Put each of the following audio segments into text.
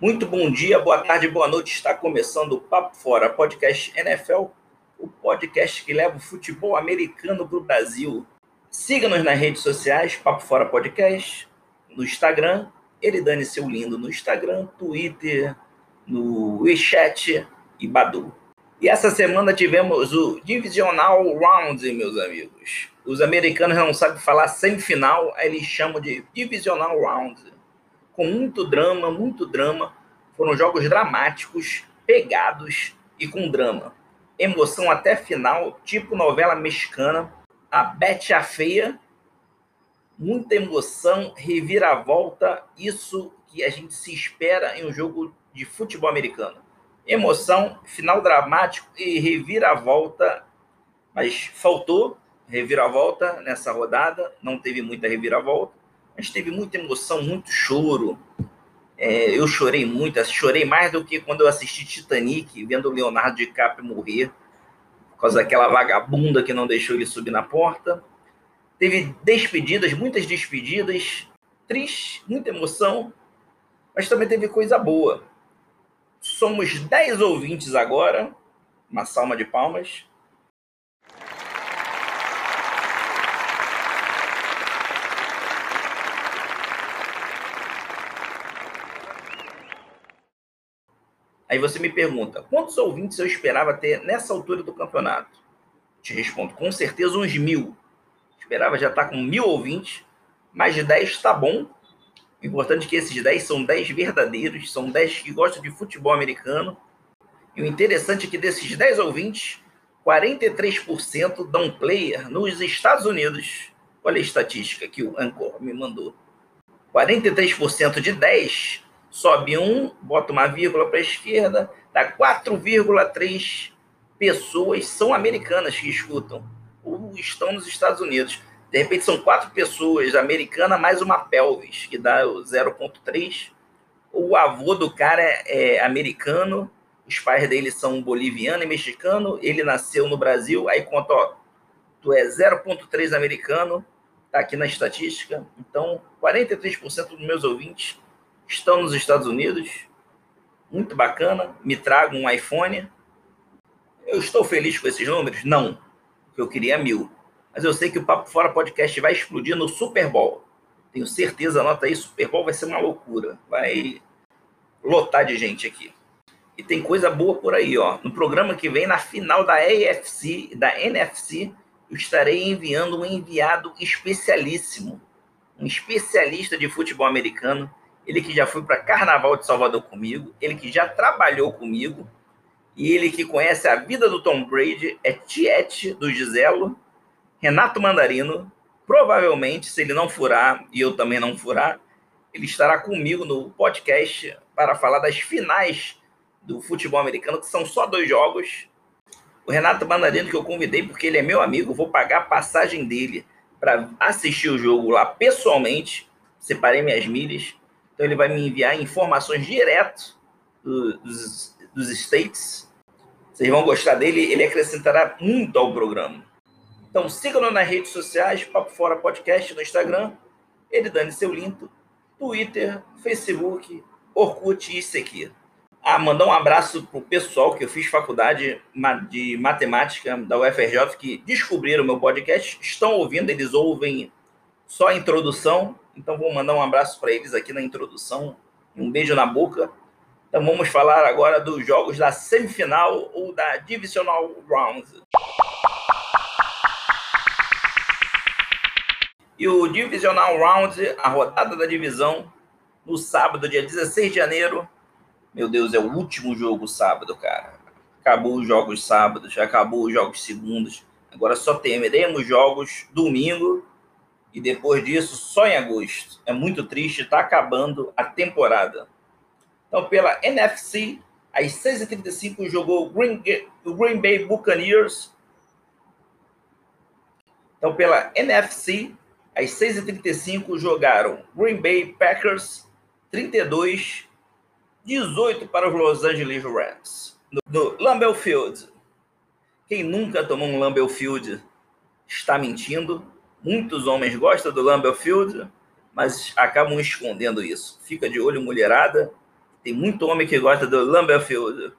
Muito bom dia, boa tarde, boa noite. Está começando o Papo Fora, podcast NFL, o podcast que leva o futebol americano para o Brasil. Siga-nos nas redes sociais, Papo Fora Podcast, no Instagram, ele dane seu lindo no Instagram, Twitter, no WeChat e Badu. E essa semana tivemos o Divisional Round, meus amigos. Os americanos não sabem falar semifinal, aí eles chamam de Divisional Round com muito drama, muito drama. Foram jogos dramáticos, pegados e com drama. Emoção até final, tipo novela mexicana. A Bete a Feia, muita emoção, reviravolta, isso que a gente se espera em um jogo de futebol americano. Emoção, final dramático e reviravolta, mas faltou reviravolta nessa rodada, não teve muita reviravolta mas teve muita emoção, muito choro. É, eu chorei muito, chorei mais do que quando eu assisti Titanic, vendo o Leonardo DiCaprio morrer, por causa daquela vagabunda que não deixou ele subir na porta. Teve despedidas, muitas despedidas, triste, muita emoção, mas também teve coisa boa. Somos 10 ouvintes agora, uma salma de palmas. Aí você me pergunta, quantos ouvintes eu esperava ter nessa altura do campeonato? Te respondo, com certeza uns mil. Esperava já estar com mil ouvintes, mais de 10 está bom. O importante é que esses 10 são 10 verdadeiros, são 10 que gostam de futebol americano. E o interessante é que desses 10 ouvintes, 43% dão player nos Estados Unidos. Olha a estatística que o Anchor me mandou. 43% de 10 sobe um, bota uma vírgula para a esquerda, dá 4,3 pessoas são americanas que escutam ou estão nos Estados Unidos. De repente são quatro pessoas americanas mais uma pelvis, que dá 0,3. O avô do cara é, é americano, os pais dele são boliviano e mexicano, ele nasceu no Brasil, aí conta, ó, tu é 0,3 americano, tá aqui na estatística. Então, 43% dos meus ouvintes estão nos Estados Unidos. Muito bacana. Me trago um iPhone. Eu estou feliz com esses números? Não. Eu queria mil. Mas eu sei que o Papo Fora Podcast vai explodir no Super Bowl. Tenho certeza, anota aí, Super Bowl vai ser uma loucura. Vai lotar de gente aqui. E tem coisa boa por aí, ó. No programa que vem, na final da AFC, da NFC, eu estarei enviando um enviado especialíssimo. Um especialista de futebol americano ele que já foi para Carnaval de Salvador comigo, ele que já trabalhou comigo, e ele que conhece a vida do Tom Brady, é Tiete do Giselo, Renato Mandarino. Provavelmente, se ele não furar e eu também não furar, ele estará comigo no podcast para falar das finais do futebol americano, que são só dois jogos. O Renato Mandarino, que eu convidei porque ele é meu amigo, vou pagar a passagem dele para assistir o jogo lá pessoalmente. Separei minhas milhas. Então ele vai me enviar informações direto dos, dos States. Vocês vão gostar dele, ele acrescentará muito ao programa. Então sigam-nos nas redes sociais, Papo Fora Podcast no Instagram, ele dane seu lindo, Twitter, Facebook, Orkut e aqui. Ah, mandar um abraço pro pessoal que eu fiz faculdade de matemática da UFRJ que descobriram meu podcast, estão ouvindo, eles ouvem só a introdução então vou mandar um abraço para eles aqui na introdução, um beijo na boca. Então vamos falar agora dos jogos da semifinal ou da Divisional Rounds. E o Divisional Round, a rodada da divisão, no sábado, dia 16 de janeiro. Meu Deus, é o último jogo sábado, cara. acabou os jogos sábados, acabou os jogos segundos. Agora só teremos jogos domingo e depois disso só em agosto. É muito triste, está acabando a temporada. Então, pela NFC, às 6h35 jogou Green, Green Bay Buccaneers. Então, pela NFC, às 6h35 jogaram Green Bay Packers 32, 18 para os Los Angeles Rams. No, no Lambeau Field. Quem nunca tomou um Lambeau Field está mentindo. Muitos homens gostam do Lambeau Field, mas acabam escondendo isso. Fica de olho, mulherada. Tem muito homem que gosta do Lambeau Field.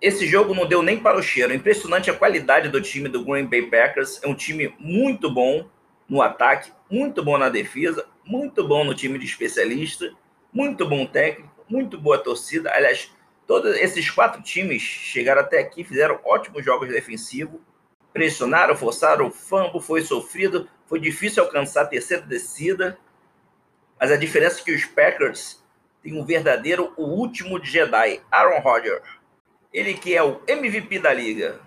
Esse jogo não deu nem para o cheiro. Impressionante a qualidade do time do Green Bay Packers. É um time muito bom no ataque, muito bom na defesa, muito bom no time de especialista, muito bom técnico, muito boa torcida. Aliás, Todos esses quatro times chegaram até aqui, fizeram ótimos jogos defensivos, pressionaram, forçaram, o fumble foi sofrido, foi difícil alcançar a terceira descida, mas a diferença é que os Packers têm um verdadeiro, o último Jedi, Aaron Rodgers. Ele que é o MVP da liga.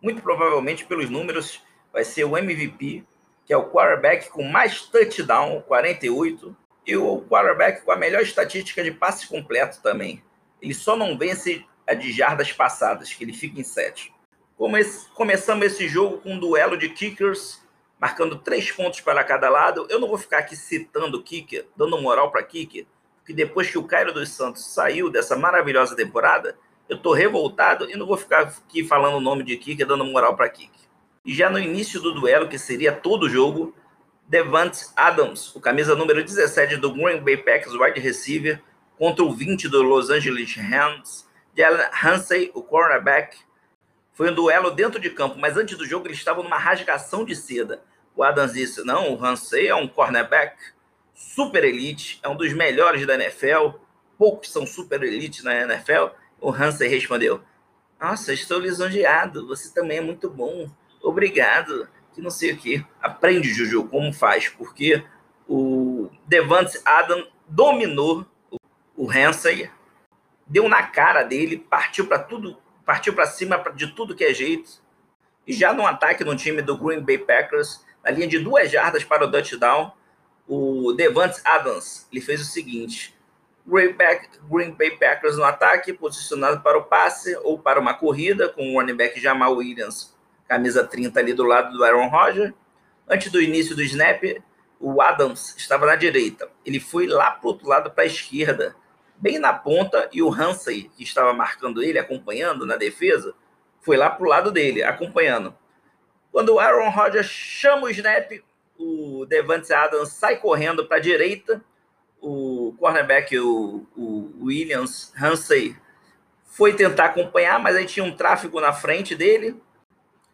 Muito provavelmente, pelos números, vai ser o MVP, que é o quarterback com mais touchdown, 48, e o quarterback com a melhor estatística de passe completo também. Ele só não vence a de jardas passadas, que ele fica em sete. Começamos esse jogo com um duelo de kickers, marcando três pontos para cada lado. Eu não vou ficar aqui citando kicker, dando moral para kicker, porque depois que o Cairo dos Santos saiu dessa maravilhosa temporada, eu estou revoltado e não vou ficar aqui falando o nome de kicker, dando moral para kicker. E já no início do duelo, que seria todo o jogo, Devante Adams, o camisa número 17 do Green Bay Packers, wide receiver, contra o 20 do Los Angeles Rams, Jalen Hansey, o cornerback. Foi um duelo dentro de campo, mas antes do jogo eles estavam numa rasgação de seda. O Adams disse: não, o Hansey é um cornerback super elite, é um dos melhores da NFL. Poucos são super elite na NFL. O Hansey respondeu: Nossa, estou lisonjeado, você também é muito bom. Obrigado. Que não sei o que. Aprende, Juju, como faz, porque o Devante Adam dominou o Hansey deu na cara dele, partiu para tudo, partiu para cima de tudo que é jeito. E já no ataque no time do Green Bay Packers, na linha de duas jardas para o touchdown, o Devante Adams ele fez o seguinte: Green, Green Bay Packers no ataque, posicionado para o passe ou para uma corrida, com o running back Jamal Williams, camisa 30 ali do lado do Aaron Rodgers. Antes do início do snap, o Adams estava na direita. Ele foi lá para o outro lado, para a esquerda, bem na ponta, e o Hansey, que estava marcando ele, acompanhando na defesa, foi lá para o lado dele, acompanhando. Quando o Aaron Rodgers chama o snap, o Devante Adams sai correndo para a direita, o cornerback, o, o Williams Hansey, foi tentar acompanhar, mas aí tinha um tráfego na frente dele,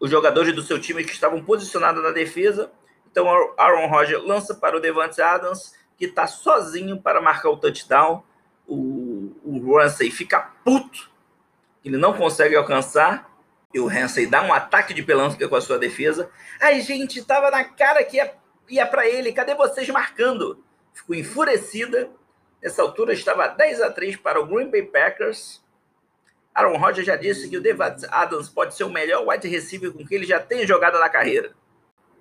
os jogadores do seu time que estavam posicionados na defesa. Então, Aaron Rodgers lança para o Devante Adams, que está sozinho para marcar o touchdown o, o Ramsey fica puto, ele não consegue alcançar, e o Ramsey dá um ataque de pelanca com a sua defesa. Ai, gente, tava na cara que ia, ia para ele, cadê vocês marcando? Ficou enfurecida. Nessa altura estava 10 a 3 para o Green Bay Packers. Aaron Rodgers já disse que o Devante Adams pode ser o melhor wide receiver com que ele já tem jogado na carreira.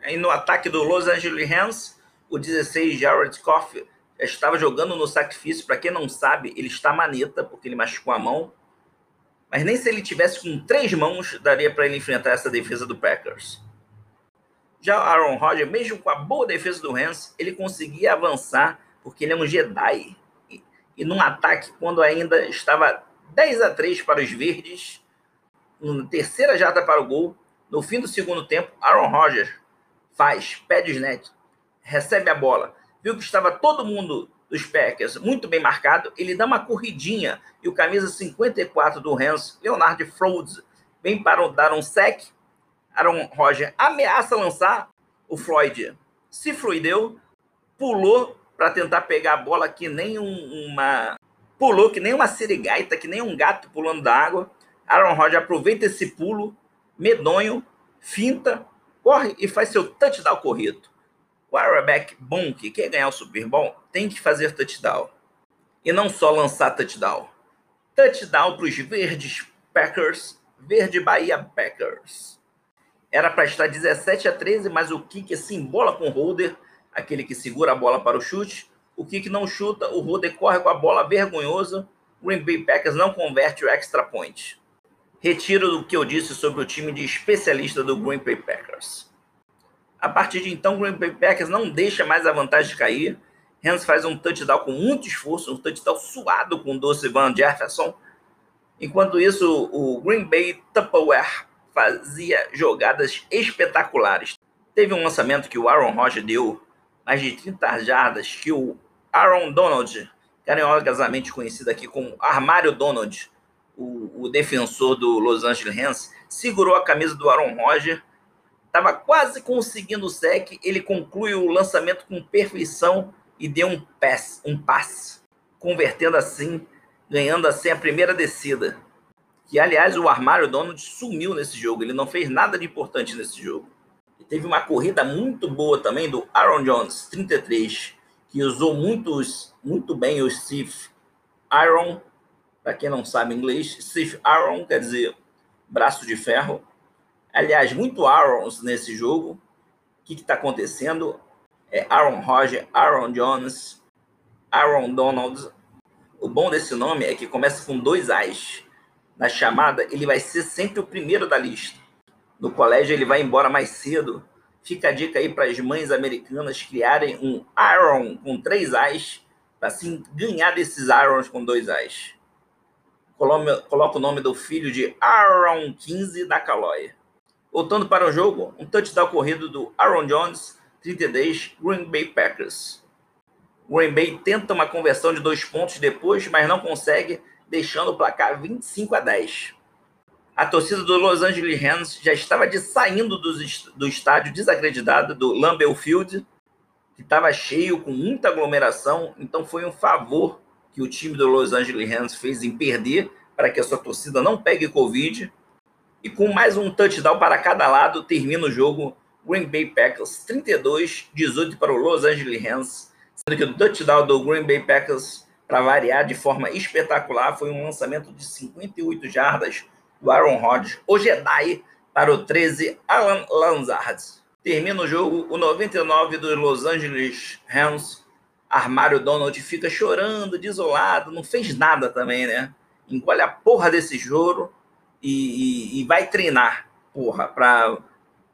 Aí no ataque do Los Angeles Rams, o 16 Jared Goff estava jogando no sacrifício. Para quem não sabe, ele está maneta, porque ele machucou a mão. Mas nem se ele tivesse com três mãos, daria para ele enfrentar essa defesa do Packers. Já Aaron Rodgers, mesmo com a boa defesa do Rams, ele conseguia avançar, porque ele é um Jedi. E, e num ataque, quando ainda estava 10 a 3 para os verdes, na terceira jada para o gol, no fim do segundo tempo, Aaron Rodgers faz, pede o snap, recebe a bola, viu que estava todo mundo dos Packers muito bem marcado, ele dá uma corridinha e o camisa 54 do Rams, Leonard Frodes, vem para dar um sec. Aaron Roger ameaça lançar, o Floyd se fluideu, pulou para tentar pegar a bola que nem um, uma pulou que nem uma sirigaita, que nem um gato pulando da água. Aaron Rodgers aproveita esse pulo medonho, finta, corre e faz seu touchdown corrido quarterback bom que quer ganhar o Super Bowl tem que fazer touchdown. E não só lançar touchdown. Touchdown para os verdes Packers Verde Bahia Packers. Era para estar 17 a 13, mas o kick se embola com o holder, aquele que segura a bola para o chute. O kick não chuta, o holder corre com a bola vergonhoso. Green Bay Packers não converte o extra point. Retiro do que eu disse sobre o time de especialista do Green Bay Packers. A partir de então, o Green Bay Packers não deixa mais a vantagem cair. Hans faz um touchdown com muito esforço, um touchdown suado com o Doce Van Jefferson. Enquanto isso, o Green Bay Tupperware fazia jogadas espetaculares. Teve um lançamento que o Aaron Rodgers deu mais de 30 jardas, que o Aaron Donald, carinhosamente conhecido aqui como Armário Donald, o, o defensor do Los Angeles Rams, segurou a camisa do Aaron Rodgers, estava quase conseguindo o sec, ele conclui o lançamento com perfeição e deu um pass, um passe, convertendo assim, ganhando assim a primeira descida. Que aliás o armário Donald sumiu nesse jogo, ele não fez nada de importante nesse jogo. E teve uma corrida muito boa também do Aaron Jones, 33, que usou muitos, muito bem o Steve Aaron, para quem não sabe inglês, Steve Aaron quer dizer braço de ferro. Aliás, muito Aarons nesse jogo. O que está acontecendo? é Aaron Rodgers, Aaron Jones, Aaron Donald. O bom desse nome é que começa com dois A's. Na chamada, ele vai ser sempre o primeiro da lista. No colégio, ele vai embora mais cedo. Fica a dica aí para as mães americanas criarem um Aaron com três A's, para assim ganhar desses Aarons com dois A's. Coloca o nome do filho de Aaron 15 da Calóia. Voltando para o jogo, um touchdown corrido do Aaron Jones 32, Green Bay Packers. Green Bay tenta uma conversão de dois pontos depois, mas não consegue, deixando o placar 25 a 10. A torcida do Los Angeles Rams já estava de saindo do, do estádio desacreditado do Lambeau Field, que estava cheio, com muita aglomeração, então foi um favor que o time do Los Angeles Rams fez em perder para que a sua torcida não pegue Covid. E com mais um touchdown para cada lado, termina o jogo. Green Bay Packers 32, 18 para o Los Angeles Rams, sendo que o touchdown do Green Bay Packers, para variar de forma espetacular, foi um lançamento de 58 jardas do Aaron Rodgers, o Jedi, para o 13, Alan Lanzard. Termina o jogo, o 99 dos Los Angeles Rams, Armário Donald fica chorando, desolado, não fez nada também, né? Encolhe a porra desse choro e, e, e vai treinar, porra, para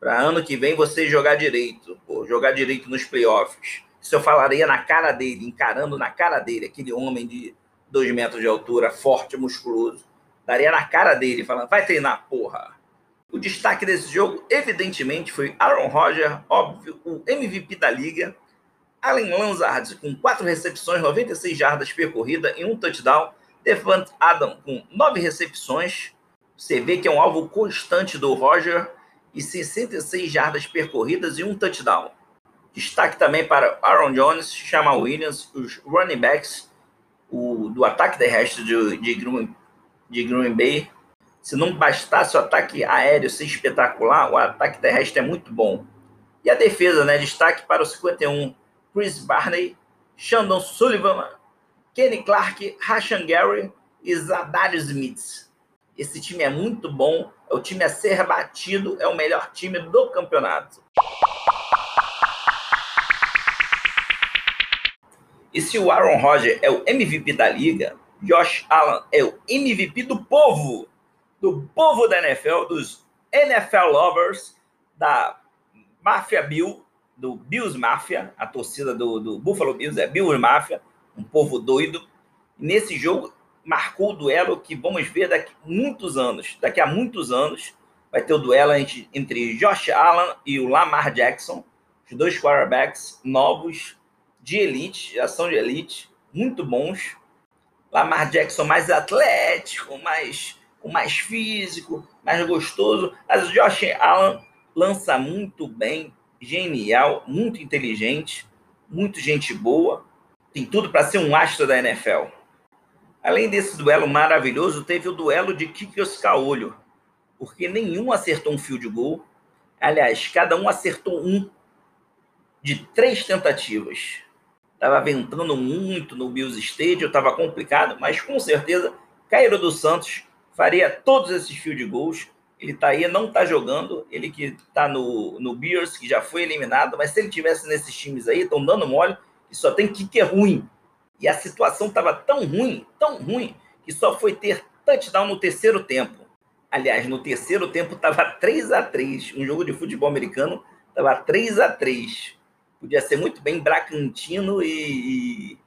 ano que vem você jogar direito, jogar direito nos playoffs. Isso eu falaria na cara dele, encarando na cara dele, aquele homem de dois metros de altura, forte, musculoso. Daria na cara dele, falando, vai treinar, porra. O destaque desse jogo, evidentemente, foi Aaron Rodgers, óbvio, o MVP da liga. Allen Lanzard, com quatro recepções, 96 jardas percorrida e um touchdown. Devant Adam, com nove recepções. Você vê que é um alvo constante do Roger e 66 jardas percorridas e um touchdown. Destaque também para Aaron Jones, Chama Williams, os running backs o, do ataque terrestre de, de, Green, de Green Bay. Se não bastasse o ataque aéreo ser espetacular, o ataque terrestre é muito bom. E a defesa, né? Destaque para o 51, Chris Barney, Shandon Sullivan, Kenny Clark, Rashan Gary e Zadarius Smith. Esse time é muito bom, é o time a ser batido, é o melhor time do campeonato. E se o Aaron Rodgers é o MVP da liga, Josh Allen é o MVP do povo, do povo da NFL, dos NFL lovers, da Mafia Bill, do Bills Mafia, a torcida do, do Buffalo Bills é Bills Mafia, um povo doido. Nesse jogo, marcou o duelo que vamos ver daqui a muitos anos. Daqui a muitos anos vai ter o duelo entre, entre Josh Allen e o Lamar Jackson, os dois quarterbacks novos de elite, são de elite, muito bons. Lamar Jackson mais atlético, mais mais físico, mais gostoso. Mas o Josh Allen lança muito bem, genial, muito inteligente, muito gente boa. Tem tudo para ser um astro da NFL. Além desse duelo maravilhoso, teve o duelo de Kikios Caolho, porque nenhum acertou um fio de gol. Aliás, cada um acertou um de três tentativas. Estava ventando muito no Bills Stadium, estava complicado, mas com certeza Cairo dos Santos faria todos esses field goals. Ele está aí, não está jogando. Ele que está no, no Bears, que já foi eliminado. Mas se ele tivesse nesses times aí, estão dando mole, e só tem kicker ruim. E a situação estava tão ruim, tão ruim, que só foi ter touchdown no terceiro tempo. Aliás, no terceiro tempo estava 3 a 3 Um jogo de futebol americano estava 3 a 3 Podia ser muito bem Bragantino e, e,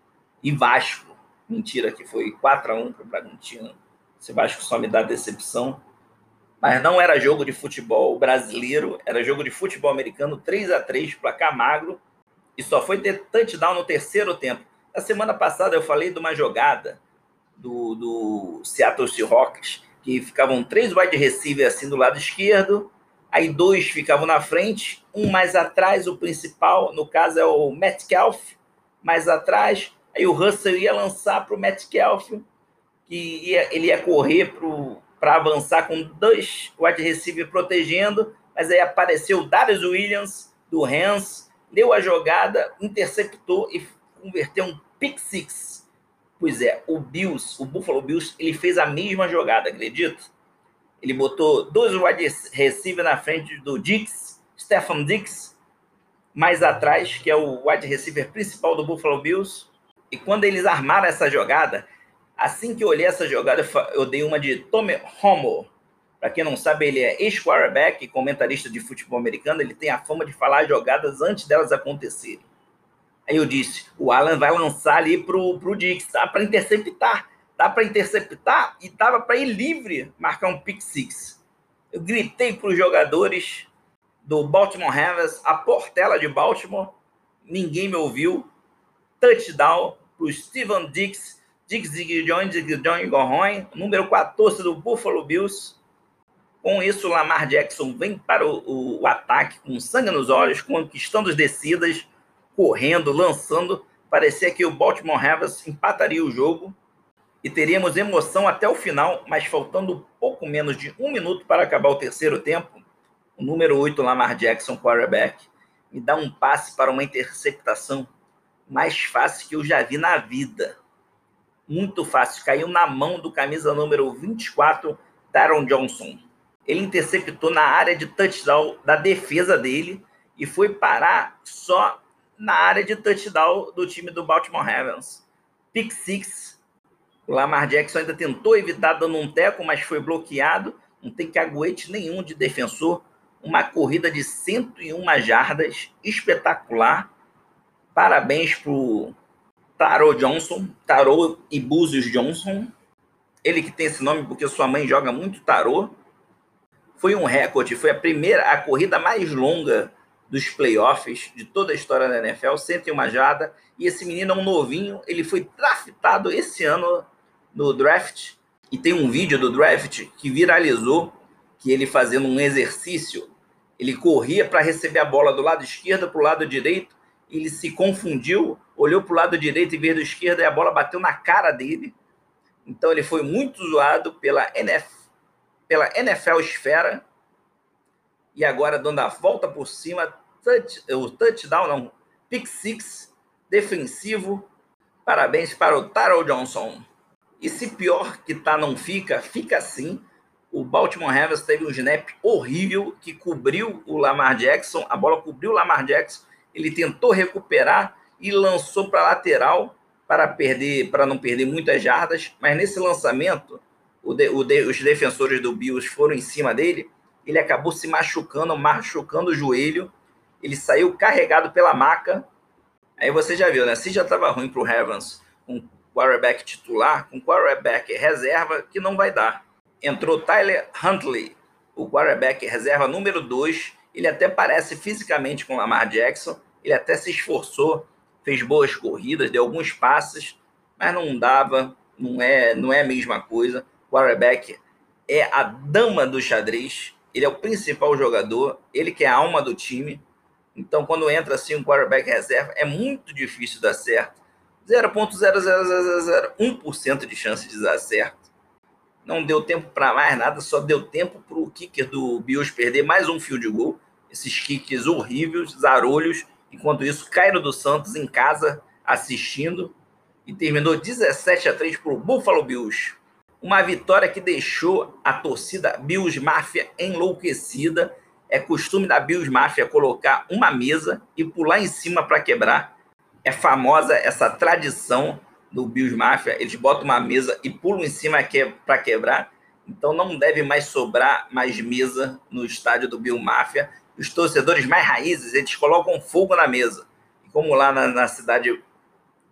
e Vasco. Mentira, que foi 4 a 1 para o Bragantino. Esse Vasco só me dá decepção. Mas não era jogo de futebol brasileiro, era jogo de futebol americano, 3 a 3 placar magro. E só foi ter touchdown no terceiro tempo. Na semana passada eu falei de uma jogada do, do Seattle Seahawks, que ficavam três wide receivers assim do lado esquerdo, aí dois ficavam na frente, um mais atrás, o principal, no caso é o Metcalf, mais atrás, aí o Russell ia lançar para o Metcalf, que ia, ele ia correr para avançar com dois wide receivers protegendo, mas aí apareceu o Darius Williams, do Rams, leu a jogada, interceptou e converteu um pick six. Pois é, o Bills, o Buffalo Bills, ele fez a mesma jogada, acredita? Ele botou dois wide receiver na frente do Dix, Stephen Dix, mais atrás, que é o wide receiver principal do Buffalo Bills. E quando eles armaram essa jogada, assim que eu olhei essa jogada, eu dei uma de Tommy Homo. Para quem não sabe, ele é ex-quarterback, comentarista de futebol americano. Ele tem a fama de falar jogadas antes delas acontecerem. Aí eu disse: o Alan vai lançar ali pro, pro Dix, tá? Para interceptar. Dá para interceptar e tava para ir livre marcar um pick six. Eu gritei para os jogadores do Baltimore Ravens, a portela de Baltimore, ninguém me ouviu. Touchdown para o Steven Dix, Dix Jones, John Gorroin, número 14 do Buffalo Bills. Com isso, Lamar Jackson vem para o, o ataque com sangue nos olhos, conquistando as descidas correndo, lançando. Parecia que o Baltimore Ravens empataria o jogo e teríamos emoção até o final, mas faltando pouco menos de um minuto para acabar o terceiro tempo, o número 8, Lamar Jackson, quarterback, me dá um passe para uma interceptação mais fácil que eu já vi na vida. Muito fácil. Caiu na mão do camisa número 24, Taron Johnson. Ele interceptou na área de touchdown da defesa dele e foi parar só na área de touchdown do time do Baltimore Ravens. Pick six. O Lamar Jackson ainda tentou evitar dando um teco, mas foi bloqueado. Não tem caguete nenhum de defensor. Uma corrida de 101 jardas, espetacular. Parabéns para o Johnson, Taro e Búzios Johnson. Ele que tem esse nome porque sua mãe joga muito tarô. Foi um recorde, foi a primeira, a corrida mais longa dos playoffs de toda a história da NFL, 101 jada. E esse menino é um novinho, ele foi draftado esse ano no draft. E tem um vídeo do draft que viralizou, que ele fazendo um exercício, ele corria para receber a bola do lado esquerdo para o lado direito, ele se confundiu, olhou para o lado direito em vez do esquerdo e a bola bateu na cara dele. Então ele foi muito zoado pela NFL, pela NFL Esfera e agora dando a volta por cima, touch, o touchdown, não, pick six, defensivo. Parabéns para o Taro Johnson. E se pior que tá não fica, fica assim. O Baltimore Ravens teve um snap horrível que cobriu o Lamar Jackson, a bola cobriu o Lamar Jackson, ele tentou recuperar e lançou para lateral para perder, para não perder muitas jardas, mas nesse lançamento, de, de, os defensores do Bills foram em cima dele ele acabou se machucando, machucando o joelho, ele saiu carregado pela maca. Aí você já viu, né? Se já estava ruim para o Ravens com quarterback titular, com quarterback reserva, que não vai dar. Entrou Tyler Huntley, o quarterback reserva número 2. Ele até parece fisicamente com Lamar Jackson, ele até se esforçou, fez boas corridas, deu alguns passes, mas não dava, não é, não é a mesma coisa. Quarterback é a dama do xadrez, ele é o principal jogador, ele que é a alma do time. Então, quando entra assim um quarterback reserva, é muito difícil dar certo. 0.00001% de chance de dar certo. Não deu tempo para mais nada, só deu tempo para o kicker do Bills perder mais um field goal. Esses kickers horríveis, zarolhos. Enquanto isso, Cairo dos Santos em casa assistindo e terminou 17 a 3 para o Buffalo Bills. Uma vitória que deixou a torcida Bills Mafia enlouquecida. É costume da Bills Mafia colocar uma mesa e pular em cima para quebrar. É famosa essa tradição do Bills Mafia. Eles botam uma mesa e pulam em cima para quebrar. Então não deve mais sobrar mais mesa no estádio do Bill. Os torcedores mais raízes, eles colocam fogo na mesa. E como lá na, na cidade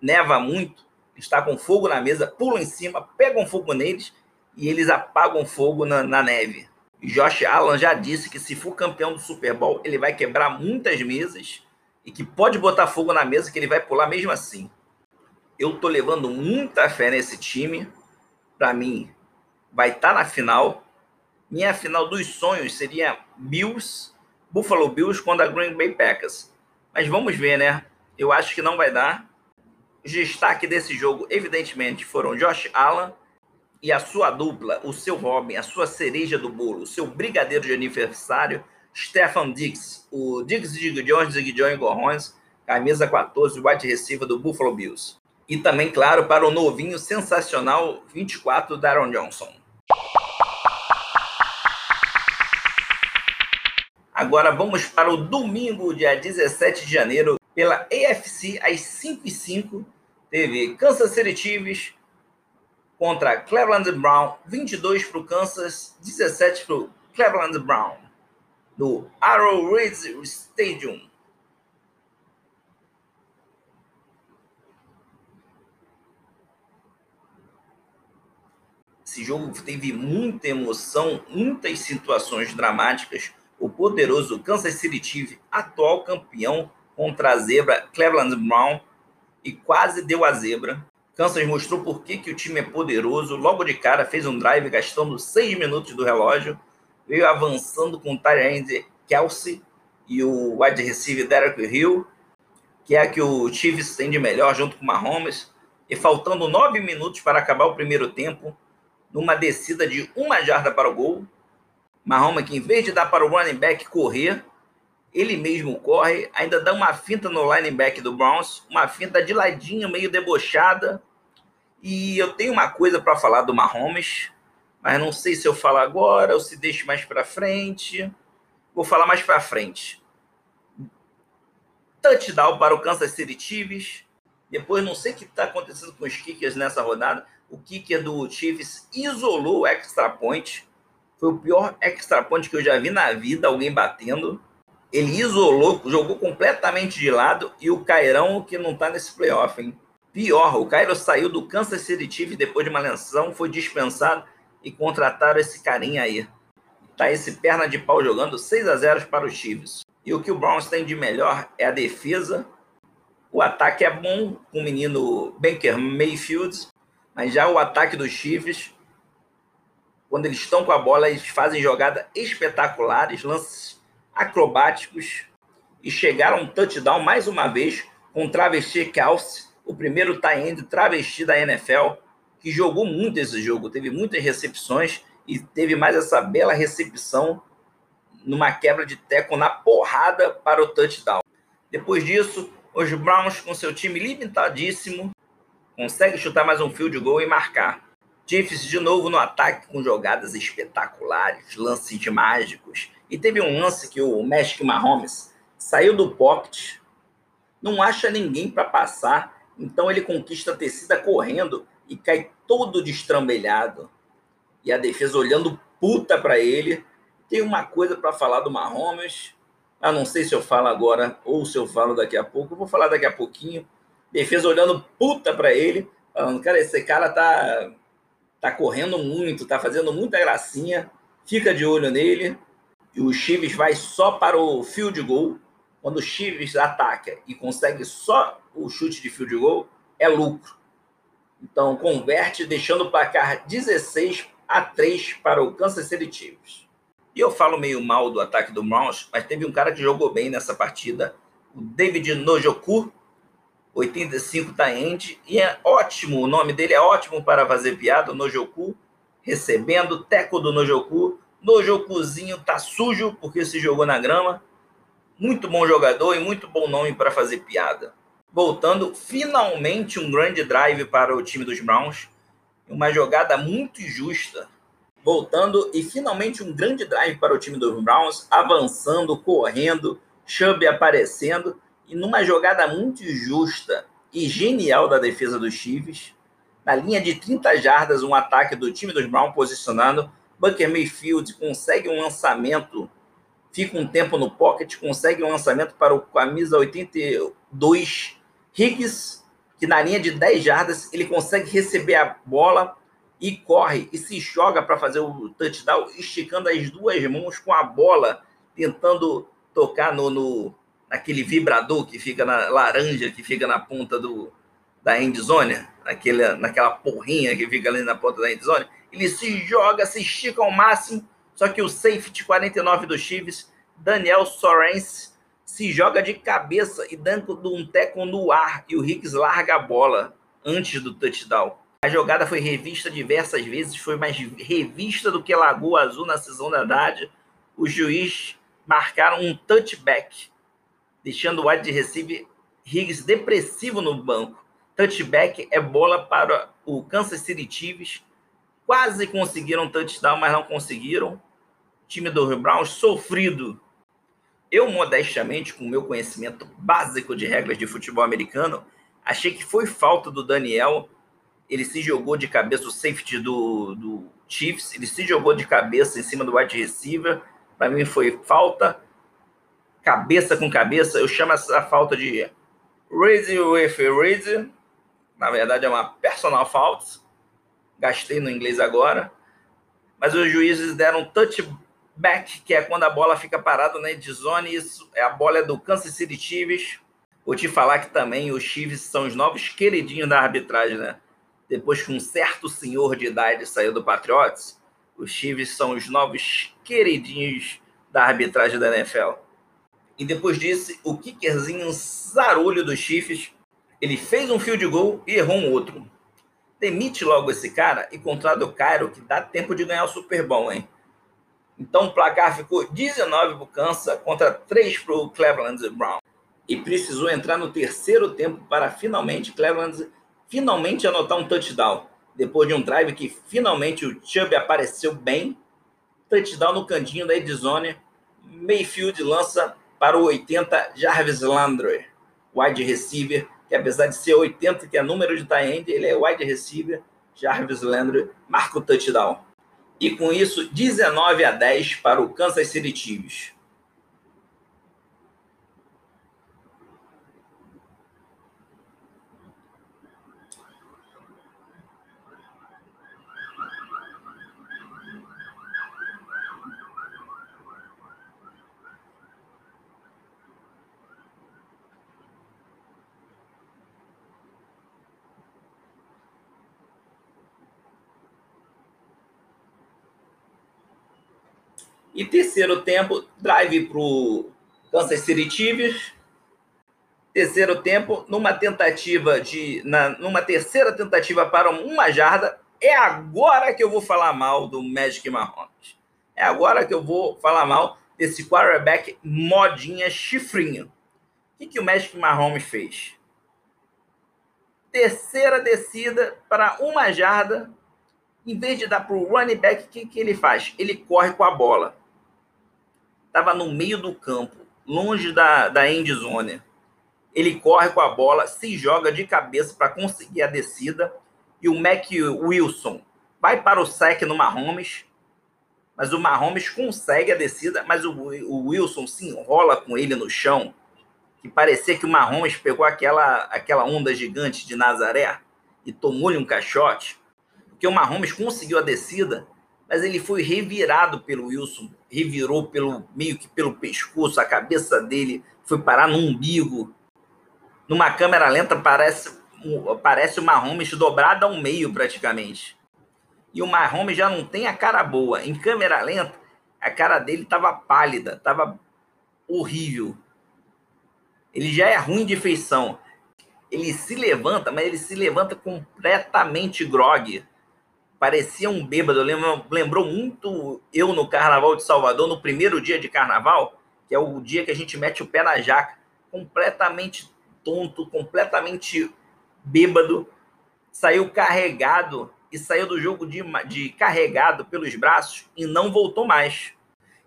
neva muito, está com fogo na mesa, pulam em cima, pegam fogo neles e eles apagam fogo na, na neve. Josh Allen já disse que se for campeão do Super Bowl, ele vai quebrar muitas mesas e que pode botar fogo na mesa que ele vai pular mesmo assim. Eu tô levando muita fé nesse time. Para mim, vai estar tá na final. Minha final dos sonhos seria Bills, Buffalo Bills contra Green Bay Packers. Mas vamos ver, né? Eu acho que não vai dar. Destaque desse jogo, evidentemente, foram Josh Allen e a sua dupla, o seu Robin, a sua cereja do bolo, o seu brigadeiro de aniversário, Stefan Diggs, o Diggs Dig Jones, Dig John Gorrões, camisa 14, wide receiver do Buffalo Bills. E também, claro, para o novinho sensacional 24, Daron Johnson. Agora vamos para o domingo, dia 17 de janeiro, pela AFC, às 5 e 5 teve Kansas City Chiefs contra Cleveland Brown, 22 para o Kansas, 17 para o Cleveland Brown, no Arrowhead Stadium. Esse jogo teve muita emoção, muitas situações dramáticas. O poderoso Kansas City Chiefs, atual campeão contra a zebra Cleveland Brown, e quase deu a zebra. Kansas mostrou por que, que o time é poderoso. Logo de cara, fez um drive gastando seis minutos do relógio. Veio avançando com o Tyrande Kelsey e o wide receiver Derek Hill, que é a que o Chiefs tem de melhor, junto com o Mahomes. E faltando nove minutos para acabar o primeiro tempo, numa descida de uma jarda para o gol, Mahomes, que em vez de dar para o running back correr, ele mesmo corre, ainda dá uma finta no linebacker do Browns, uma finta de ladinho, meio debochada. E eu tenho uma coisa para falar do Mahomes, mas não sei se eu falo agora ou se deixo mais para frente. Vou falar mais para frente. Touchdown para o Kansas City Chiefs. Depois, não sei o que está acontecendo com os kickers nessa rodada. O kicker do Chiefs isolou o extra point. Foi o pior extra point que eu já vi na vida, alguém batendo ele isolou, jogou completamente de lado e o Cairão que não está nesse playoff, hein? Pior, o Cairo saiu do Kansas City Chiefs depois de uma lesão, foi dispensado e contrataram esse carinha aí. Tá esse perna de pau jogando 6 a 0 para os Chiefs. E o que o Browns tem de melhor é a defesa. O ataque é bom com o menino Baker Mayfield, mas já o ataque dos Chiefs, quando eles estão com a bola, eles fazem jogadas espetaculares, lances acrobáticos e chegaram um touchdown mais uma vez com o travesti Kelsey, o primeiro tie-end travesti da NFL, que jogou muito esse jogo, teve muitas recepções e teve mais essa bela recepção numa quebra de teco na porrada para o touchdown. Depois disso, os Browns, com seu time limitadíssimo, conseguem chutar mais um field goal e marcar. Chiefs de novo no ataque com jogadas espetaculares, lances mágicos e teve um lance que o Magic Mahomes saiu do pocket, não acha ninguém para passar, então ele conquista a tecida correndo e cai todo destrambelhado. E a defesa olhando puta para ele. Tem uma coisa para falar do Mahomes. Ah, não sei se eu falo agora ou se eu falo daqui a pouco. Eu vou falar daqui a pouquinho. Defesa olhando puta para ele, falando: "Cara, esse cara tá tá correndo muito, tá fazendo muita gracinha. Fica de olho nele." E o Chives vai só para o field goal, quando o Chives ataca e consegue só o chute de field goal, é lucro. Então, converte, deixando o placar 16 a 3 para o Kansas City Chiefs. E eu falo meio mal do ataque do Browns, mas teve um cara que jogou bem nessa partida, o David Nojoku, 85 tá end, e é ótimo, o nome dele é ótimo para fazer piada, Nojoku, recebendo, teco do Nojoku, Nojokuzinho tá sujo porque se jogou na grama. Muito bom jogador e muito bom nome para fazer piada. Voltando, finalmente um grande drive para o time dos Browns. Uma jogada muito justa, voltando e finalmente um grande drive para o time dos Browns, avançando, correndo, Chubb aparecendo e numa jogada muito justa e genial da defesa dos Chiefs, na linha de 30 jardas, um ataque do time dos Browns posicionando, Bunker Mayfield consegue um lançamento, fica um tempo no pocket, consegue um lançamento para o camisa 82 Higgs, que na linha de 10 jardas ele consegue receber a bola e corre e se joga para fazer o touchdown, esticando as duas mãos com a bola, tentando tocar no, no naquele vibrador que fica na laranja, que fica na ponta do, da endzone, naquele, naquela porrinha que fica ali na ponta da endzone. Ele se joga, se estica ao máximo, só que o safety 49 do Chiefs, Daniel Sorens, se joga de cabeça e dando um teco no ar e o Hicks larga a bola antes do touchdown. A jogada foi revista diversas vezes, foi mais revista do que Lagoa Azul na sessão da Haddad. Os juízes marcaram um touchback, deixando o wide receiver Higgs depressivo no banco. Touchback é bola para o Kansas City Chiefs. Quase conseguiram touchdown, mas não conseguiram. O time do Browns sofrido. Eu, modestamente, com o meu conhecimento básico de regras de futebol americano, achei que foi falta do Daniel ele se jogou de cabeça, o safety do, do Chiefs, ele se jogou de cabeça em cima do wide receiver. Para mim foi falta, cabeça com cabeça. Eu chamo essa falta de raise with raise. Na verdade é uma personal fault. Gastei no inglês agora. Mas os juízes deram touchback, que é quando a bola fica parada na end zone. Isso é a bola é do Kansas City Chiefs. Vou te falar que também os Chiefs são os novos queridinhos da arbitragem, né? depois que um certo senhor de idade saiu do Patriots, os Chiefs são os novos queridinhos da arbitragem da NFL. E depois disso, o kickerzinho zarulho dos Chiefs, ele fez um field goal e errou um outro. Demite logo esse cara e contrata o Cairo, que dá tempo de ganhar o Super Bowl, hein? Então o placar ficou 19 para o Kansas contra 3 para o Cleveland Brown. E precisou entrar no terceiro tempo para finalmente Cleveland finalmente anotar um touchdown. Depois de um drive que finalmente o Chubb apareceu bem. Touchdown no cantinho da Edzone. Mayfield lança para o 80 Jarvis Landry, wide receiver, que apesar de ser 80, que é número de tight end, ele é wide receiver. Jarvis Landry marca o touchdown. E com isso, 19 a 10 para o Kansas City Chiefs. E terceiro tempo, drive para o Kansas City Chiefs. Terceiro tempo, numa tentativa de. Na, numa terceira tentativa para uma jarda. É agora que eu vou falar mal do Magic Mahomes. É agora que eu vou falar mal desse quarterback modinha chifrinho. O que, que o Magic Mahomes fez? Terceira descida para uma jarda. Em vez de dar para o running back, o que, que ele faz? Ele corre com a bola estava no meio do campo, longe da, da end zone. Ele corre com a bola, se joga de cabeça para conseguir a descida. E o Mac Wilson vai para o sec no Mahomes. Mas o Mahomes consegue a descida, mas o, o Wilson se enrola com ele no chão. Que parecia que o Mahomes pegou aquela, aquela onda gigante de Nazaré e tomou-lhe um caixote. Porque o Mahomes conseguiu a descida, mas ele foi revirado pelo Wilson, revirou pelo meio que pelo pescoço, a cabeça dele foi parar no umbigo. Numa câmera lenta parece parece o Mahomes dobrado ao meio praticamente. E o Mahomes já não tem a cara boa. Em câmera lenta, a cara dele estava pálida, estava horrível. Ele já é ruim de feição. Ele se levanta, mas ele se levanta completamente grogue parecia um bêbado, lembrou muito eu no Carnaval de Salvador, no primeiro dia de Carnaval, que é o dia que a gente mete o pé na jaca, completamente tonto, completamente bêbado, saiu carregado e saiu do jogo de, de carregado pelos braços e não voltou mais.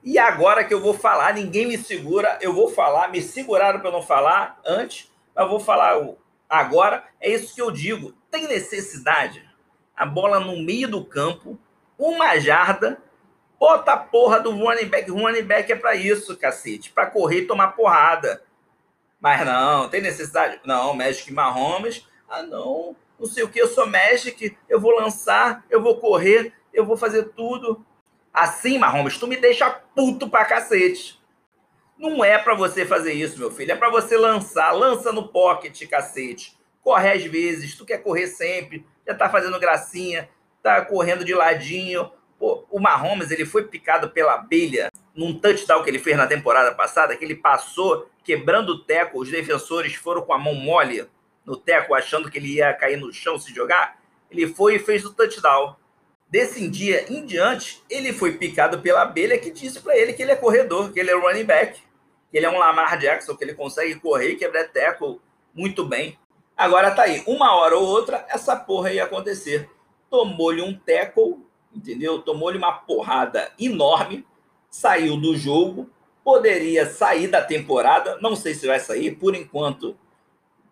E agora que eu vou falar, ninguém me segura, eu vou falar, me seguraram para não falar antes, mas vou falar agora. É isso que eu digo. Tem necessidade? A bola no meio do campo, uma jarda, bota a porra do running back. Running back é para isso, cacete, para correr e tomar porrada. Mas não, tem necessidade? Não, Magic Mahomes, ah não, não sei o que, eu sou Magic, eu vou lançar, eu vou correr, eu vou fazer tudo. Assim, Mahomes, tu me deixa puto pra cacete. Não é para você fazer isso, meu filho. É para você lançar. Lança no pocket, cacete. Corre às vezes. Tu quer correr sempre. Já tá fazendo gracinha. Tá correndo de ladinho. Pô, o Mahomes, ele foi picado pela abelha num touchdown que ele fez na temporada passada, que ele passou quebrando o teco. Os defensores foram com a mão mole no teco, achando que ele ia cair no chão se jogar. Ele foi e fez o touchdown. Desse dia em diante, ele foi picado pela abelha que disse para ele que ele é corredor, que ele é running back, que ele é um Lamar Jackson, que ele consegue correr e quebrar tackle muito bem. Agora tá aí, uma hora ou outra, essa porra ia acontecer. Tomou-lhe um tackle, entendeu? Tomou-lhe uma porrada enorme, saiu do jogo, poderia sair da temporada, não sei se vai sair, por enquanto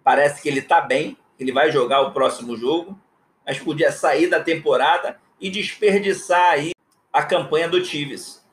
parece que ele tá bem, ele vai jogar o próximo jogo, mas podia sair da temporada e desperdiçar aí a campanha do Tives.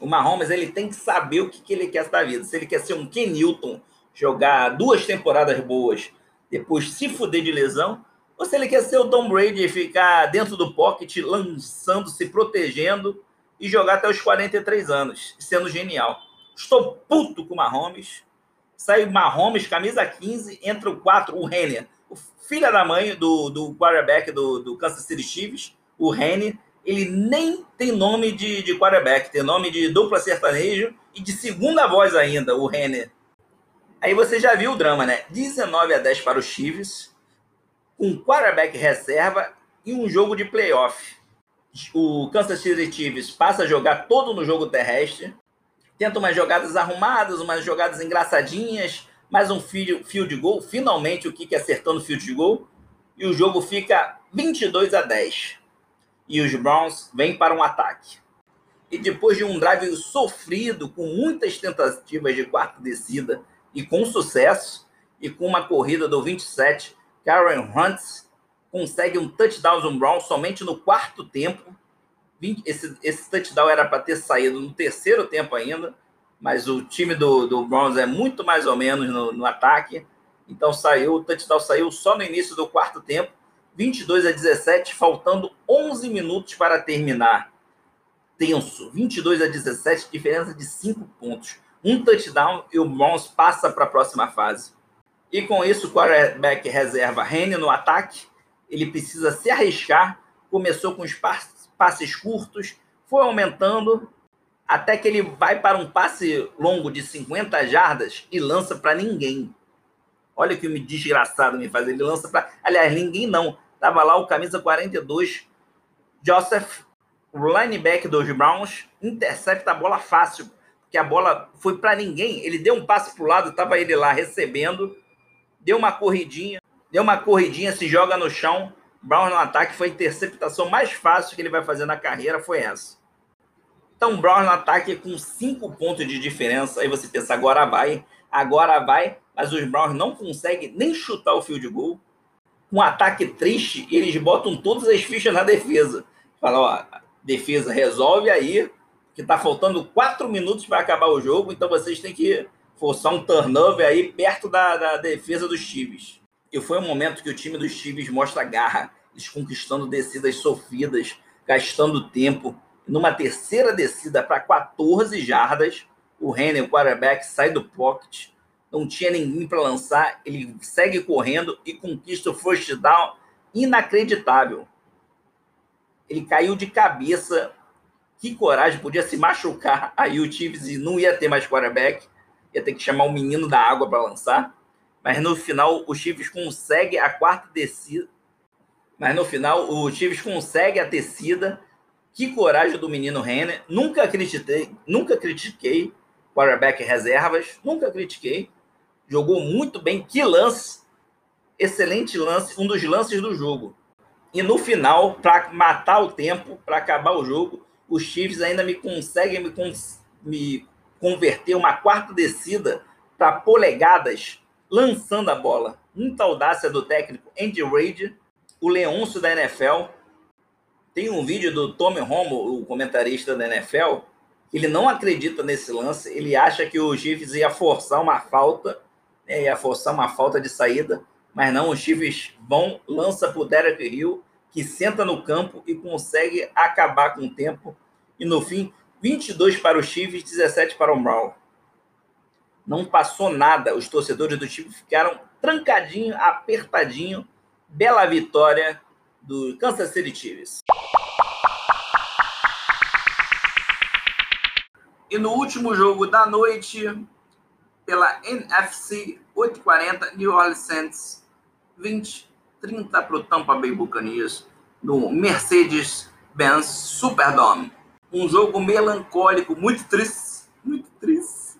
O Mahomes ele tem que saber o que, que ele quer da vida. Se ele quer ser um Ken Newton, jogar duas temporadas boas, depois se fuder de lesão, ou se ele quer ser o Tom Brady e ficar dentro do pocket, lançando, se protegendo e jogar até os 43 anos, sendo genial. Estou puto com o Mahomes sai Mahomes, camisa 15, entra o 4, o Renner, o filho da mãe do, do quarterback do, do Kansas City Chiefs, o Renner, ele nem tem nome de, de quarterback, tem nome de dupla sertanejo e de segunda voz ainda, o Renner. Aí você já viu o drama, né? 19 a 10 para os Chiefs, um quarterback reserva e um jogo de playoff. O Kansas City Chiefs passa a jogar todo no jogo terrestre, tenta umas jogadas arrumadas, umas jogadas engraçadinhas, mais um field goal, finalmente o Kiki acertando o field goal, e o jogo fica 22 a 10. E os Browns vêm para um ataque. E depois de um drive sofrido, com muitas tentativas de quarta descida e com sucesso, e com uma corrida do 27, Karen Hunt consegue um touchdown do Browns somente no quarto tempo, 20, esse, esse touchdown era para ter saído no terceiro tempo ainda, mas o time do, do Browns é muito mais ou menos no, no ataque. Então saiu, o touchdown saiu só no início do quarto tempo, 22 a 17, faltando 11 minutos para terminar. Tenso, 22 a 17, diferença de 5 pontos. Um touchdown e o Browns passa para a próxima fase. E com isso, o quarterback reserva Rene no ataque. Ele precisa se arriscar. Começou com espaço passes curtos, foi aumentando até que ele vai para um passe longo de 50 jardas e lança para ninguém. Olha que me desgraçado me faz. Ele lança para. Aliás, ninguém não. Tava lá o camisa 42, Joseph, o linebacker dos Browns, intercepta a bola fácil, porque a bola foi para ninguém. Ele deu um passe para o lado, estava ele lá recebendo, deu uma corridinha, deu uma corridinha, se joga no chão, Brown no ataque foi a interceptação mais fácil que ele vai fazer na carreira, foi essa. Então, Brown no ataque com cinco pontos de diferença. Aí você pensa, agora vai, agora vai. Mas os Browns não conseguem nem chutar o field goal. Um ataque triste, eles botam todas as fichas na defesa. Fala, ó, defesa, resolve aí, que tá faltando quatro minutos para acabar o jogo, então vocês têm que forçar um turnover aí perto da, da defesa dos Chiefs. E foi um momento que o time dos Chiefs mostra garra, eles conquistando descidas sofridas, gastando tempo. Numa terceira descida para 14 jardas, o Renner, o quarterback, sai do pocket, não tinha ninguém para lançar, ele segue correndo e conquista o first down inacreditável. Ele caiu de cabeça. Que coragem, podia se machucar. Aí o Chiefs não ia ter mais quarterback, ia ter que chamar o menino da água para lançar. Mas no final o Chiefs consegue a quarta descida, mas no final, o Chiefs consegue a tecida. Que coragem do menino Renner. Nunca critiquei, nunca critiquei quarterback reservas, nunca critiquei. Jogou muito bem. Que lance! Excelente lance, um dos lances do jogo. E no final, para matar o tempo, para acabar o jogo, os Chiefs ainda me conseguem me, cons me converter uma quarta descida para polegadas, lançando a bola. Muita audácia do técnico Andy Reid, o Leôncio da NFL. Tem um vídeo do Tommy Romo, o comentarista da NFL, ele não acredita nesse lance, ele acha que o Chiefs ia forçar uma falta, né, ia forçar uma falta de saída, mas não, os Chiefs vão, lança para o Derek Hill, que senta no campo e consegue acabar com o tempo. E no fim, 22 para o Chiefs, 17 para o Brown. Não passou nada. Os torcedores do Chiefs ficaram trancadinho, apertadinho. Bela vitória do Kansas City Chiefs. E no último jogo da noite, pela NFC 840, New Orleans Saints 20 30 para o Tampa Bay Buccaneers no Mercedes-Benz Superdome. Um jogo melancólico, muito triste, muito triste.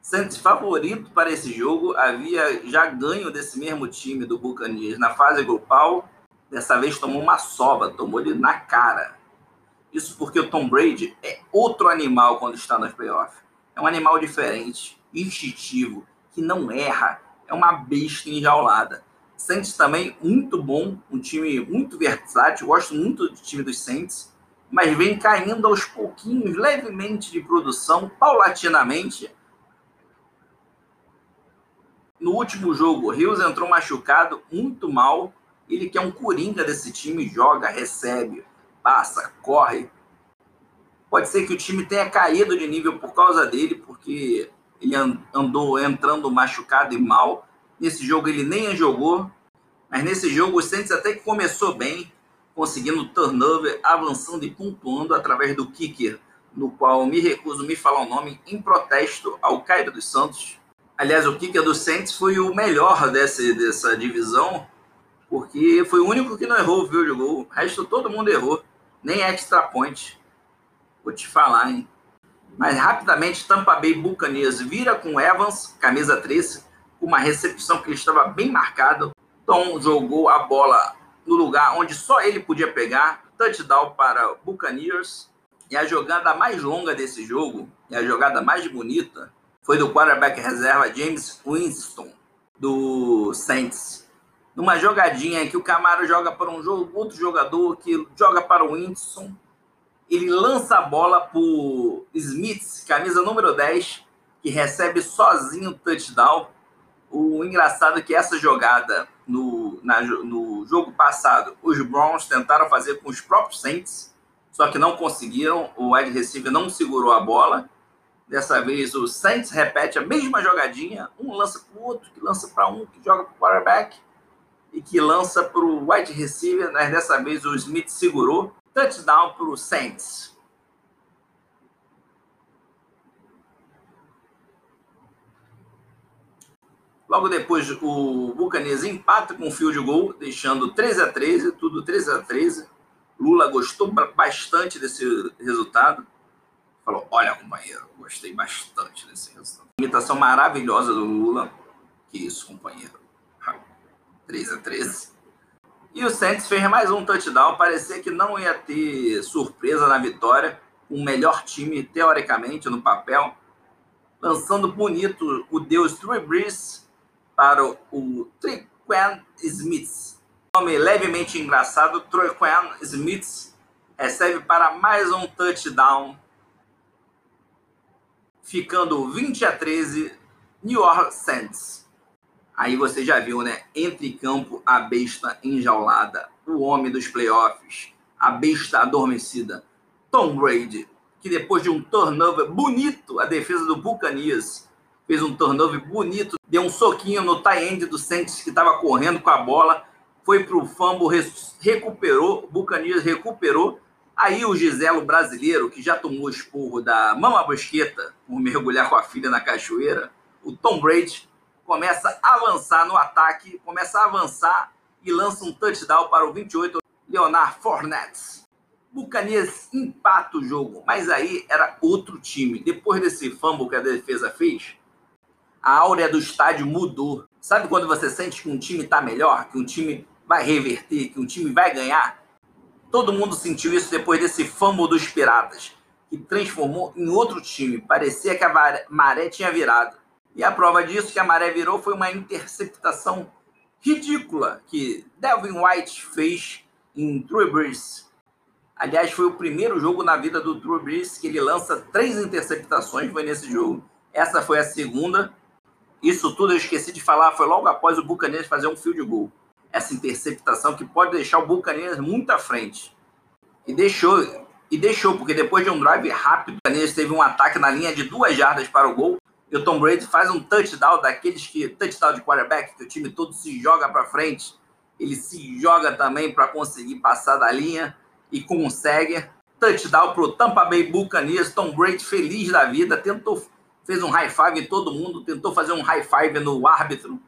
Santos favorito para esse jogo, havia já ganho desse mesmo time do Buccaneers na fase grupal. Dessa vez tomou uma sova, tomou ele na cara. Isso porque o Tom Brady é outro animal quando está nos playoffs. É um animal diferente, instintivo, que não erra, é uma besta enjaulada. Saints também muito bom, um time muito versátil, gosto muito do time dos Saints, mas vem caindo aos pouquinhos, levemente de produção, paulatinamente. No último jogo, o Rios entrou machucado, muito mal. Ele que é um coringa desse time, joga, recebe, passa, corre. Pode ser que o time tenha caído de nível por causa dele, porque ele andou entrando machucado e mal Nesse jogo ele nem jogou, mas nesse jogo o Saints até que começou bem, conseguindo turnover, avançando e pontuando através do kicker, no qual me recuso me falar o nome, em protesto ao Cairo dos Santos. Aliás, o kicker do Saints foi o melhor dessa, dessa divisão, porque foi o único que não errou o field goal. O resto todo mundo errou, nem extra point. Vou te falar, hein? Mas rapidamente Tampa Bay Buccaneers vira com Evans, camisa 13, uma recepção que ele estava bem marcado. Tom jogou a bola no lugar onde só ele podia pegar, touchdown para Buccaneers. E a jogada mais longa desse jogo, e a jogada mais bonita, foi do quarterback reserva James Winston, do Saints. Numa jogadinha que o Camaro joga para um jogo, outro jogador que joga para o Winston. Ele lança a bola para o Smith, camisa número 10, que recebe sozinho o touchdown o engraçado é que essa jogada no, na, no jogo passado, os Browns tentaram fazer com os próprios Saints, só que não conseguiram. O wide receiver não segurou a bola. Dessa vez o Saints repete a mesma jogadinha, um lança para o outro, que lança para um, que joga para o quarterback e que lança para o wide receiver. Mas dessa vez o Smith segurou. Touchdown para o Saints. Logo depois, o Buccaneers empata com o field goal, deixando 13 a 13, tudo 13 a 13. Lula gostou bastante desse resultado. Falou: Olha, companheiro, gostei bastante desse resultado. Imitação maravilhosa do Lula. Que isso, companheiro. 13 a 13. E o Saints fez mais um touchdown. Parecia que não ia ter surpresa na vitória. O melhor time, teoricamente, no papel. Lançando bonito o Deus Trey Breeze para o Triquen Smith. Nome levemente engraçado, Triquen Smith recebe para mais um touchdown, ficando 20 a 13, New Orleans Saints. Aí você já viu, né? Entre campo, a besta enjaulada, o homem dos playoffs, a besta adormecida, Tom Brady, que depois de um turnover bonito, a defesa do Buccaneers fez um turnover bonito, deu um soquinho no tie end do Saints que estava correndo com a bola, foi para o fumble, recuperou, o Buccaneers recuperou. Aí o Giselo brasileiro, que já tomou esporro da Mama Bosqueta por mergulhar com a filha na cachoeira, o Tom Brady começa a avançar no ataque, começa a avançar e lança um touchdown para o 28, Leonard Fournette. Buccaneers empata o jogo, mas aí era outro time. Depois desse fumble que a defesa fez, a áurea do estádio mudou. Sabe quando você sente que um time está melhor, que um time vai reverter, que um time vai ganhar? Todo mundo sentiu isso depois desse famo dos Piratas, que transformou em outro time. Parecia que a maré tinha virado. E a prova disso que a maré virou foi uma interceptação ridícula que Delvin White fez em True Breeze. Aliás, foi o primeiro jogo na vida do True Breeze que ele lança três interceptações, foi nesse jogo. Essa foi a segunda. Isso tudo eu esqueci de falar, foi logo após o Buccaneers fazer um field goal. Essa interceptação que pode deixar o Buccaneers muito à frente. E deixou, e deixou, porque depois de um drive rápido, o Buccaneers teve um ataque na linha de duas jardas para o gol e o Tom Brady faz um touchdown daqueles que touchdown de quarterback, que o time todo se joga para frente, ele se joga também para conseguir passar da linha e consegue touchdown para o Tampa Bay Buccaneers. Tom Brady feliz da vida, tentou fez um high five em todo mundo, tentou fazer um high five no árbitro,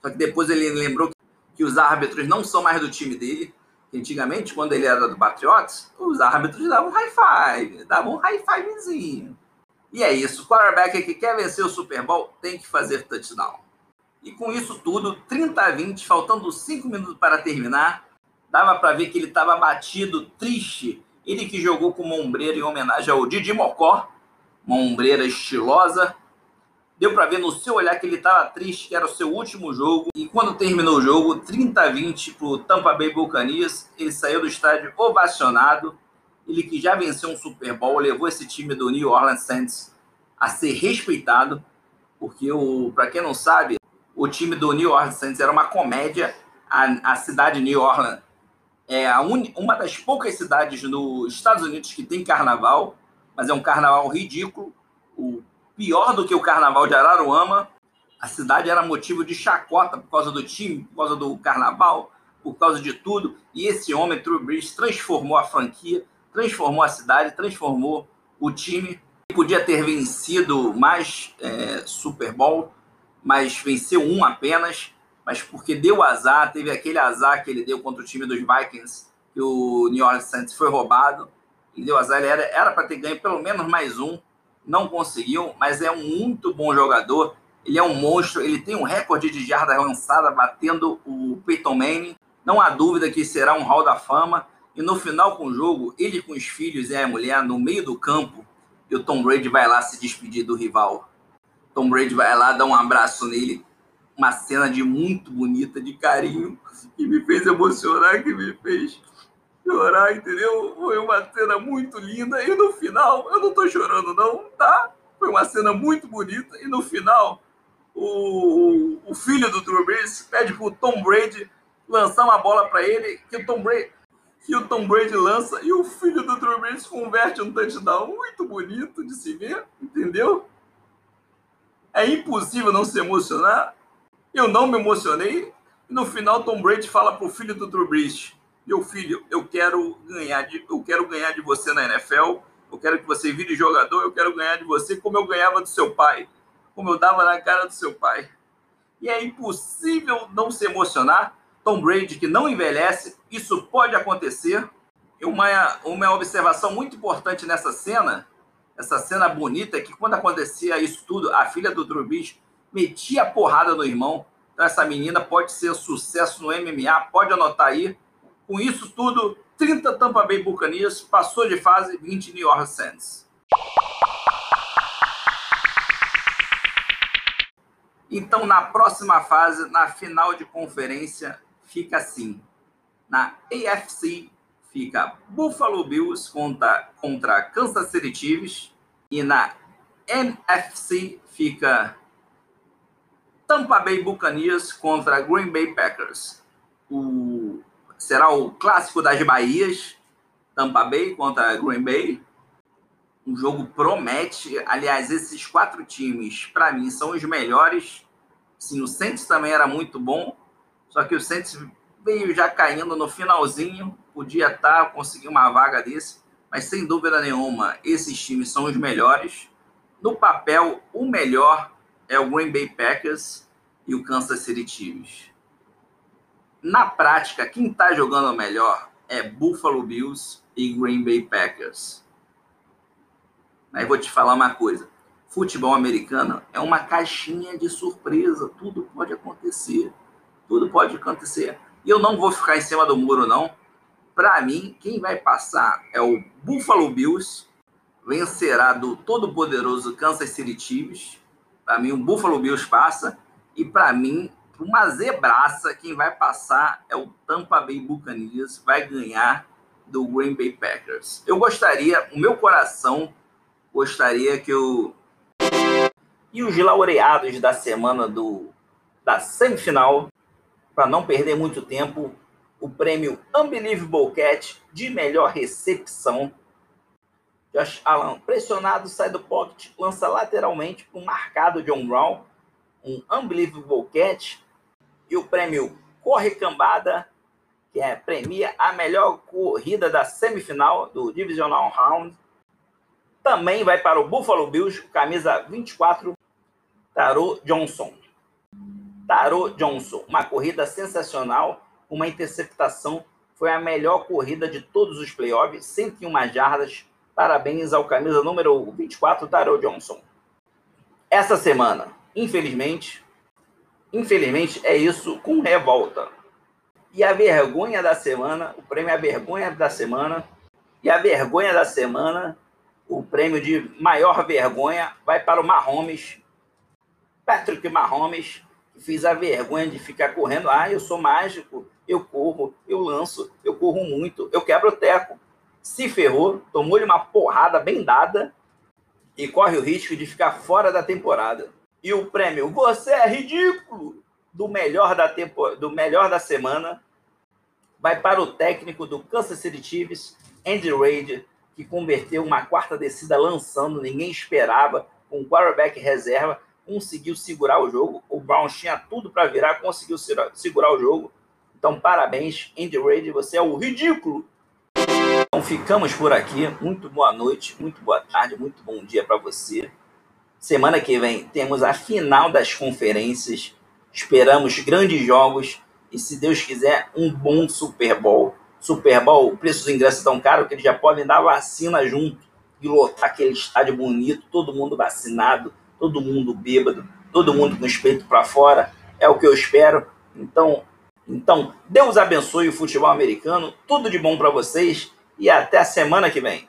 só que depois ele lembrou que os árbitros não são mais do time dele. Antigamente, quando ele era do Patriots, os árbitros davam high five, davam um high fivezinho. E é isso. O quarterback que quer vencer o Super Bowl tem que fazer touchdown. E com isso tudo, 30 a 20, faltando 5 minutos para terminar, dava para ver que ele estava batido, triste. Ele que jogou com ombreira em homenagem ao Didi Mocó, uma ombreira estilosa. Deu para ver no seu olhar que ele estava triste, que era o seu último jogo. E quando terminou o jogo, 30 a 20 para o Tampa Bay Buccaneers, ele saiu do estádio ovacionado ele que já venceu um Super Bowl, levou esse time do New Orleans Saints a ser respeitado, porque para quem não sabe, o time do New Orleans Saints era uma comédia. A, a cidade de New Orleans é un, uma das poucas cidades nos Estados Unidos que tem carnaval, mas é um carnaval ridículo, o pior do que o carnaval de Araruama. A cidade era motivo de chacota por causa do time, por causa do carnaval, por causa de tudo. E esse homem, True Breeze, transformou a franquia transformou a cidade, transformou o time. Podia ter vencido mais é, Super Bowl, mas venceu um apenas. Mas porque deu azar, teve aquele azar que ele deu contra o time dos Vikings, que o New Orleans Saints foi roubado. E deu azar, ele era para ter ganho pelo menos mais um, não conseguiu, mas é um muito bom jogador. Ele é um monstro, ele tem um recorde de jarda lançada batendo o Peyton Manning. Não há dúvida que será um Hall da Fama. E no final com o jogo, ele com os filhos e a mulher no meio do campo, e o Tom Brady vai lá se despedir do rival. Tom Brady vai lá dar um abraço nele, uma cena de muito bonita, de carinho, que me fez emocionar, que me fez chorar, entendeu? Foi uma cena muito linda e no final, eu não tô chorando não, tá? Foi uma cena muito bonita e no final o, o filho do Drew Brees pede pro Tom Brady lançar uma bola para ele, que o Tom Brady que o Tom Brady lança e o filho do Drew Brees converte um touchdown muito bonito de se ver, entendeu? É impossível não se emocionar. Eu não me emocionei. No final, Tom Brady fala pro filho do Drew Brees: Meu filho, eu quero ganhar de, eu quero ganhar de você na NFL. Eu quero que você vire jogador. Eu quero ganhar de você como eu ganhava do seu pai, como eu dava na cara do seu pai. E é impossível não se emocionar Tom Brady que não envelhece, isso pode acontecer. Uma, uma observação muito importante nessa cena, essa cena bonita, é que quando acontecia isso tudo, a filha do Drew metia a porrada no irmão. Então essa menina pode ser sucesso no MMA, pode anotar aí. Com isso tudo, 30 Tampa Bay Buccaneers, passou de fase 20 New Orleans Saints. Então, na próxima fase, na final de conferência, fica assim. Na AFC fica Buffalo Bills contra, contra Kansas City Chiefs e na NFC fica Tampa Bay Buccaneers contra Green Bay Packers. O, será o clássico das Bahias, Tampa Bay contra Green Bay. O jogo promete. Aliás, esses quatro times, para mim, são os melhores. Sim, o Saints também era muito bom. Só que o Saints veio já caindo no finalzinho, podia estar, tá, conseguir uma vaga desse, mas sem dúvida nenhuma, esses times são os melhores. No papel, o melhor é o Green Bay Packers e o Kansas City Chiefs. Na prática, quem está jogando melhor é Buffalo Bills e Green Bay Packers. Aí vou te falar uma coisa. futebol americano é uma caixinha de surpresa. Tudo pode acontecer. Tudo pode acontecer. E eu não vou ficar em cima do muro, não. Para mim, quem vai passar é o Buffalo Bills. Vencerá do todo-poderoso Kansas City Chiefs. Para mim, o Buffalo Bills passa. E para mim, uma zebraça, quem vai passar é o Tampa Bay Buccaneers. Vai ganhar do Green Bay Packers. Eu gostaria, o meu coração gostaria que o e os laureados da semana do da semifinal, para não perder muito tempo, o prêmio Unbelievable Cat de melhor recepção. Josh Allen, pressionado, sai do pocket, lança lateralmente para o marcado John Brown, um Unbelievable Cat. E o prêmio Corre Cambada, que é, premia a melhor corrida da semifinal do Divisional Round. Também vai para o Buffalo Bills, camisa 24, Tarô Johnson. Tarô Johnson, uma corrida sensacional, uma interceptação. Foi a melhor corrida de todos os playoffs, 101 jardas. Parabéns ao camisa número 24, Tarô Johnson. Essa semana, infelizmente, infelizmente é isso com revolta. E a vergonha da semana, o prêmio a vergonha da semana. E a vergonha da semana, o prêmio de maior vergonha, vai para o Mahomes. Patrick Mahomes, fez a vergonha de ficar correndo. Ah, eu sou mágico, eu corro, eu lanço, eu corro muito, eu quebro o teco. Se ferrou, tomou-lhe uma porrada bem dada e corre o risco de ficar fora da temporada. E o prêmio, você é ridículo! do melhor da tempo, do melhor da semana vai para o técnico do Kansas City Chiefs, Andy Reid, que converteu uma quarta descida lançando, ninguém esperava, com um quarterback reserva, conseguiu segurar o jogo. O Browns tinha tudo para virar, conseguiu segurar o jogo. Então, parabéns, Andy Reid, você é o ridículo. Então, ficamos por aqui. Muito boa noite, muito boa tarde, muito bom dia para você. Semana que vem temos a final das conferências Esperamos grandes jogos e, se Deus quiser, um bom Super Bowl. Super Bowl, o preço dos ingressos é tão caro que eles já podem dar vacina junto e lotar aquele estádio bonito, todo mundo vacinado, todo mundo bêbado, todo mundo com o peito para fora. É o que eu espero. Então, então, Deus abençoe o futebol americano. Tudo de bom para vocês e até a semana que vem.